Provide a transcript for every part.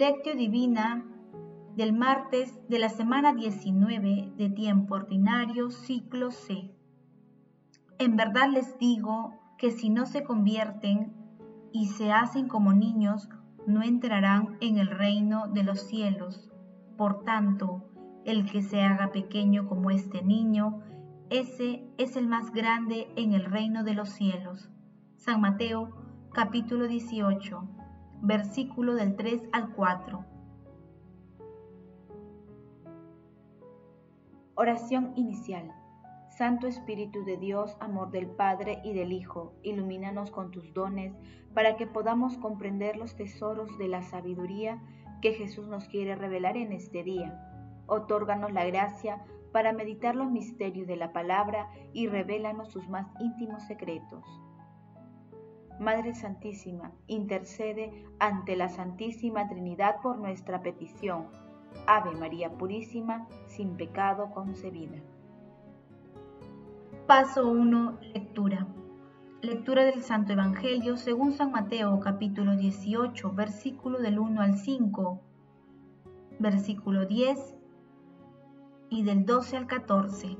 Lectio Divina del martes de la semana 19 de tiempo ordinario, ciclo C. En verdad les digo que si no se convierten y se hacen como niños, no entrarán en el reino de los cielos. Por tanto, el que se haga pequeño como este niño, ese es el más grande en el reino de los cielos. San Mateo capítulo 18, versículo del 3 al 4. Oración inicial. Santo Espíritu de Dios, amor del Padre y del Hijo, ilumínanos con tus dones para que podamos comprender los tesoros de la sabiduría que Jesús nos quiere revelar en este día. Otórganos la gracia para meditar los misterios de la palabra y revélanos sus más íntimos secretos. Madre Santísima, intercede ante la Santísima Trinidad por nuestra petición. Ave María Purísima, sin pecado concebida. Paso 1. Lectura. Lectura del Santo Evangelio según San Mateo capítulo 18, versículo del 1 al 5, versículo 10 y del 12 al 14.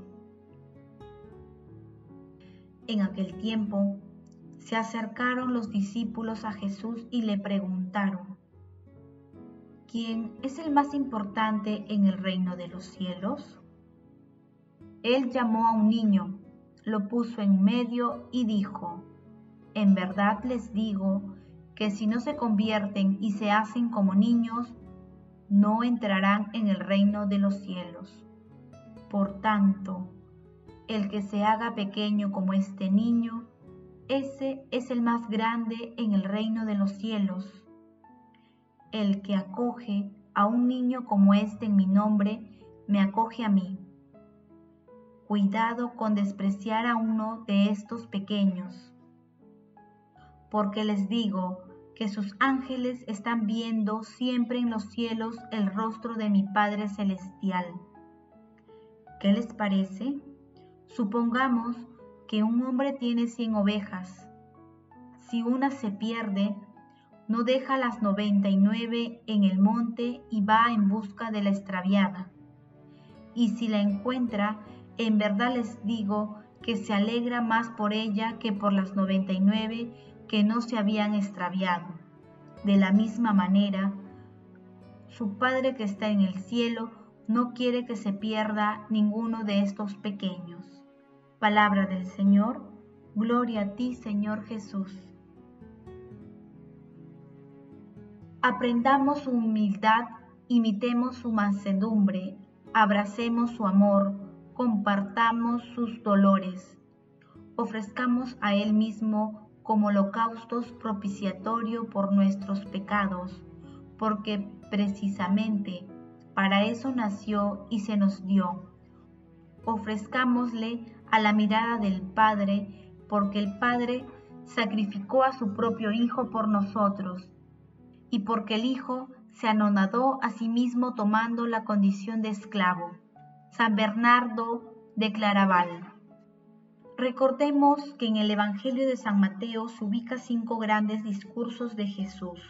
En aquel tiempo se acercaron los discípulos a Jesús y le preguntaron, ¿quién es el más importante en el reino de los cielos? Él llamó a un niño lo puso en medio y dijo, En verdad les digo que si no se convierten y se hacen como niños, no entrarán en el reino de los cielos. Por tanto, el que se haga pequeño como este niño, ese es el más grande en el reino de los cielos. El que acoge a un niño como este en mi nombre, me acoge a mí cuidado con despreciar a uno de estos pequeños, porque les digo que sus ángeles están viendo siempre en los cielos el rostro de mi Padre Celestial. ¿Qué les parece? Supongamos que un hombre tiene cien ovejas. Si una se pierde, no deja las noventa y nueve en el monte y va en busca de la extraviada. Y si la encuentra, en verdad les digo que se alegra más por ella que por las 99 que no se habían extraviado. De la misma manera, su Padre que está en el cielo no quiere que se pierda ninguno de estos pequeños. Palabra del Señor, gloria a ti Señor Jesús. Aprendamos su humildad, imitemos su mansedumbre, abracemos su amor, compartamos sus dolores, ofrezcamos a Él mismo como holocaustos propiciatorio por nuestros pecados, porque precisamente para eso nació y se nos dio. Ofrezcámosle a la mirada del Padre, porque el Padre sacrificó a su propio Hijo por nosotros, y porque el Hijo se anonadó a sí mismo tomando la condición de esclavo San Bernardo de Claraval. Recordemos que en el Evangelio de San Mateo se ubica cinco grandes discursos de Jesús.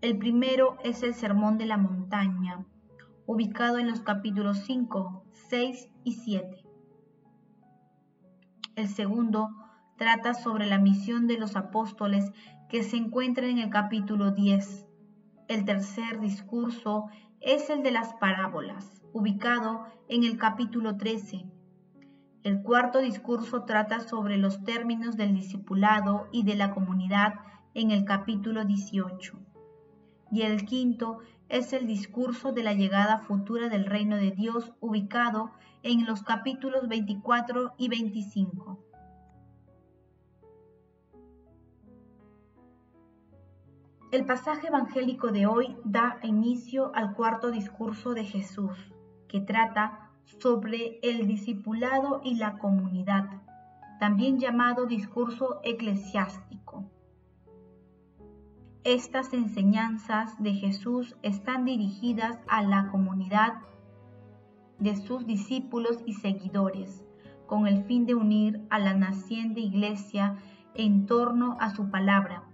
El primero es el Sermón de la Montaña, ubicado en los capítulos 5, 6 y 7. El segundo trata sobre la misión de los apóstoles que se encuentra en el capítulo 10. El tercer discurso es el de las parábolas, ubicado en el capítulo 13. El cuarto discurso trata sobre los términos del discipulado y de la comunidad en el capítulo 18. Y el quinto es el discurso de la llegada futura del reino de Dios ubicado en los capítulos 24 y 25. El pasaje evangélico de hoy da inicio al cuarto discurso de Jesús que trata sobre el discipulado y la comunidad, también llamado discurso eclesiástico. Estas enseñanzas de Jesús están dirigidas a la comunidad de sus discípulos y seguidores, con el fin de unir a la naciente iglesia en torno a su palabra.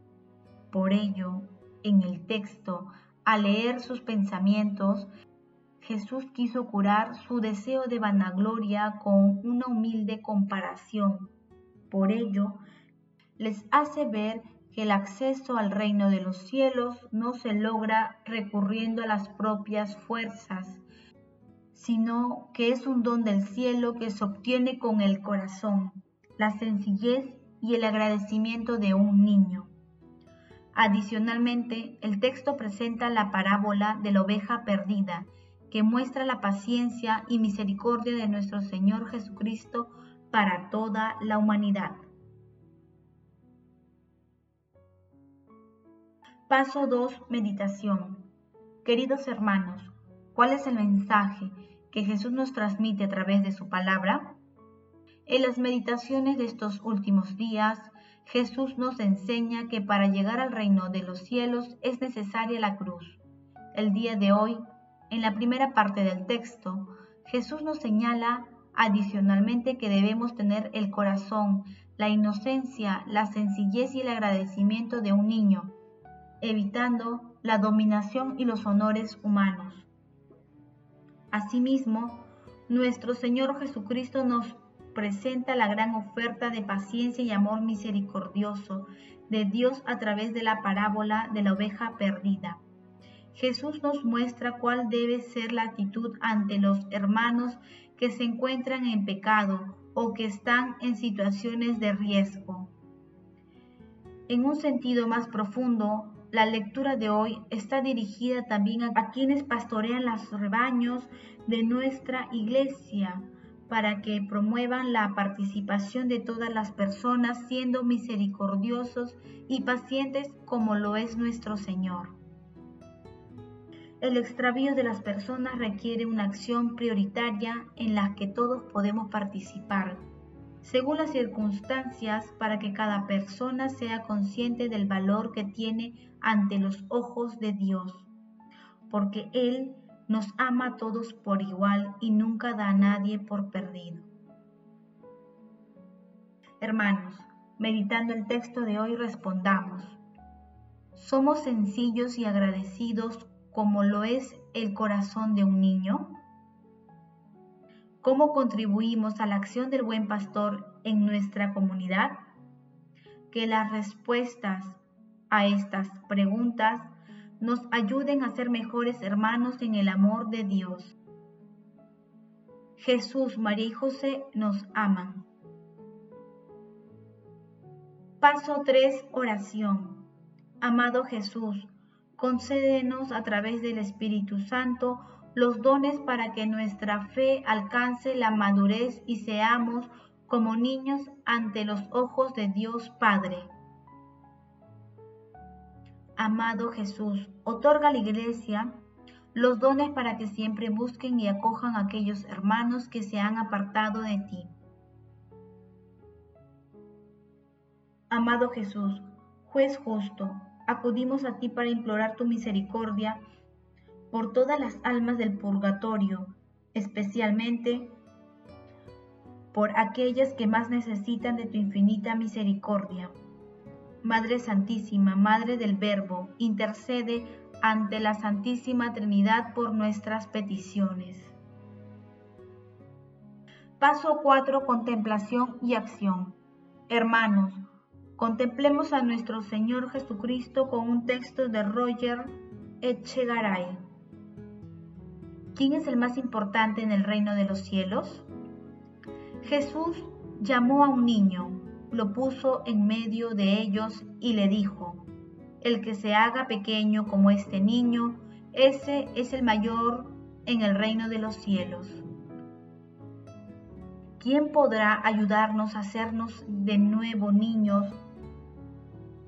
Por ello, en el texto Al leer sus pensamientos, Jesús quiso curar su deseo de vanagloria con una humilde comparación. Por ello, les hace ver que el acceso al reino de los cielos no se logra recurriendo a las propias fuerzas, sino que es un don del cielo que se obtiene con el corazón, la sencillez y el agradecimiento de un niño. Adicionalmente, el texto presenta la parábola de la oveja perdida, que muestra la paciencia y misericordia de nuestro Señor Jesucristo para toda la humanidad. Paso 2. Meditación. Queridos hermanos, ¿cuál es el mensaje que Jesús nos transmite a través de su palabra? En las meditaciones de estos últimos días, Jesús nos enseña que para llegar al reino de los cielos es necesaria la cruz. El día de hoy, en la primera parte del texto, Jesús nos señala adicionalmente que debemos tener el corazón, la inocencia, la sencillez y el agradecimiento de un niño, evitando la dominación y los honores humanos. Asimismo, nuestro Señor Jesucristo nos presenta la gran oferta de paciencia y amor misericordioso de Dios a través de la parábola de la oveja perdida. Jesús nos muestra cuál debe ser la actitud ante los hermanos que se encuentran en pecado o que están en situaciones de riesgo. En un sentido más profundo, la lectura de hoy está dirigida también a, quienes pastorean los rebaños de nuestra iglesia para que promuevan la participación de todas las personas siendo misericordiosos y pacientes como lo es nuestro Señor. El extravío de las personas requiere una acción prioritaria en la que todos podemos participar según las circunstancias para que cada persona sea consciente del valor que tiene ante los ojos de Dios, porque Él nos ama a todos por igual y nunca da a nadie por perdido. Hermanos, meditando el texto de hoy respondamos, ¿somos sencillos y agradecidos como lo es el corazón de un niño? ¿Cómo contribuimos a la acción del buen pastor en nuestra comunidad? Que las respuestas a estas preguntas nos ayuden a ser mejores hermanos en el amor de Dios. Jesús, María y José nos aman. Paso 3. Oración. Amado Jesús, concédenos a través del Espíritu Santo los dones para que nuestra fe alcance la madurez y seamos como niños ante los ojos de Dios Padre. Amado Jesús, otorga a la Iglesia los dones para que siempre busquen y acojan a aquellos hermanos que se han apartado de ti. Amado Jesús, juez justo, acudimos a ti para implorar tu misericordia por todas las almas del purgatorio, especialmente por aquellas que más necesitan de tu infinita misericordia. Madre Santísima, Madre del Verbo, intercede ante la Santísima Trinidad por nuestras peticiones. Paso 4. Contemplación y acción. Hermanos, contemplemos a nuestro Señor Jesucristo con un texto de Roger Echegaray. ¿Quién es el más importante en el reino de los cielos? Jesús llamó a un niño, lo puso en medio de ellos y le dijo, el que se haga pequeño como este niño, ese es el mayor en el reino de los cielos. ¿Quién podrá ayudarnos a hacernos de nuevo niños,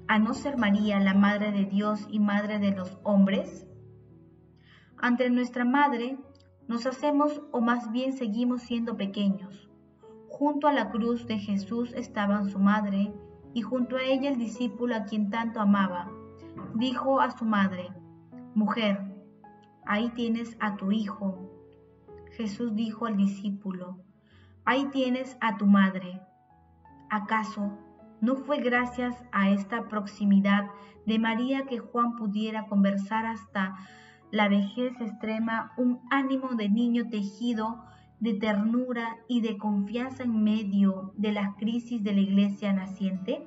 a no ser María, la Madre de Dios y Madre de los hombres? Ante nuestra madre nos hacemos o más bien seguimos siendo pequeños. Junto a la cruz de Jesús estaban su madre y junto a ella el discípulo a quien tanto amaba. Dijo a su madre, Mujer, ahí tienes a tu hijo. Jesús dijo al discípulo, Ahí tienes a tu madre. ¿Acaso no fue gracias a esta proximidad de María que Juan pudiera conversar hasta la vejez extrema un ánimo de niño tejido de ternura y de confianza en medio de las crisis de la iglesia naciente?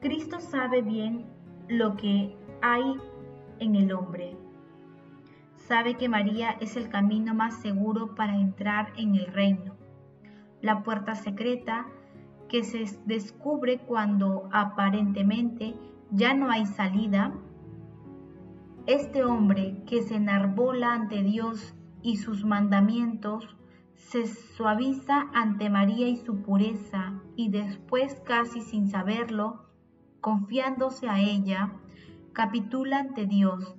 Cristo sabe bien lo que hay en el hombre. Sabe que María es el camino más seguro para entrar en el reino, la puerta secreta que se descubre cuando aparentemente ya no hay salida. Este hombre que se enarbola ante Dios y sus mandamientos, se suaviza ante María y su pureza, y después, casi sin saberlo, confiándose a ella, capitula ante Dios.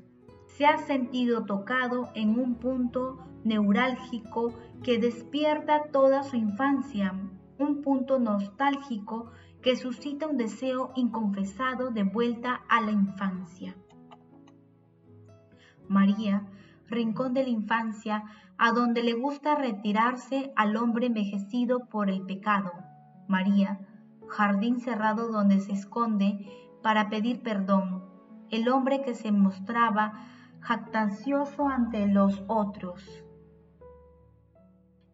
Se ha sentido tocado en un punto neurálgico que despierta toda su infancia, un punto nostálgico que suscita un deseo inconfesado de vuelta a la infancia. María rincón de la infancia, a donde le gusta retirarse al hombre envejecido por el pecado. María, jardín cerrado donde se esconde para pedir perdón, el hombre que se mostraba jactancioso ante los otros.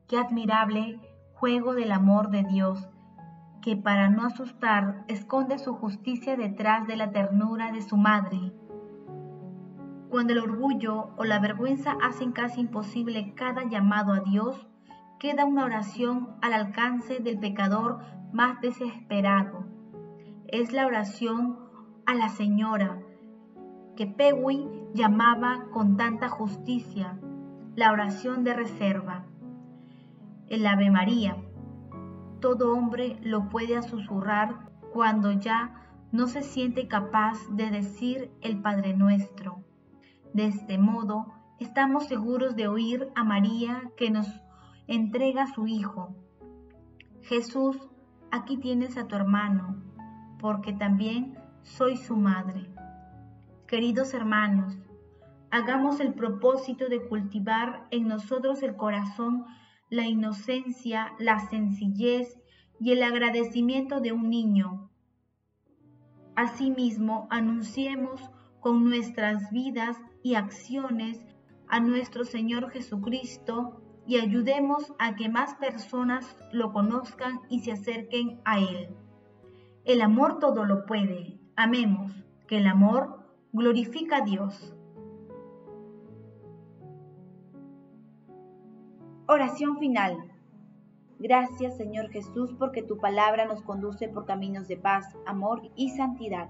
Qué admirable juego del amor de Dios, que para no asustar esconde su justicia detrás de la ternura de su madre cuando el orgullo o la vergüenza hacen casi imposible cada llamado a Dios, queda una oración al alcance del pecador más desesperado. Es la oración a la Señora, que Pewi llamaba con tanta justicia, la oración de reserva. El Ave María. Todo hombre lo puede susurrar cuando ya no se siente capaz de decir el Padre Nuestro. De este modo, estamos seguros de oír a María que nos entrega a su Hijo. Jesús, aquí tienes a tu hermano, porque también soy su madre. Queridos hermanos, hagamos el propósito de cultivar en nosotros el corazón, la inocencia, la sencillez y el agradecimiento de un niño. Asimismo, anunciemos con nuestras vidas y acciones a nuestro Señor Jesucristo y ayudemos a que más personas lo conozcan y se acerquen a Él. El amor todo lo puede. Amemos, que el amor glorifica a Dios. Oración final. Gracias Señor Jesús porque tu palabra nos conduce por caminos de paz, amor y santidad.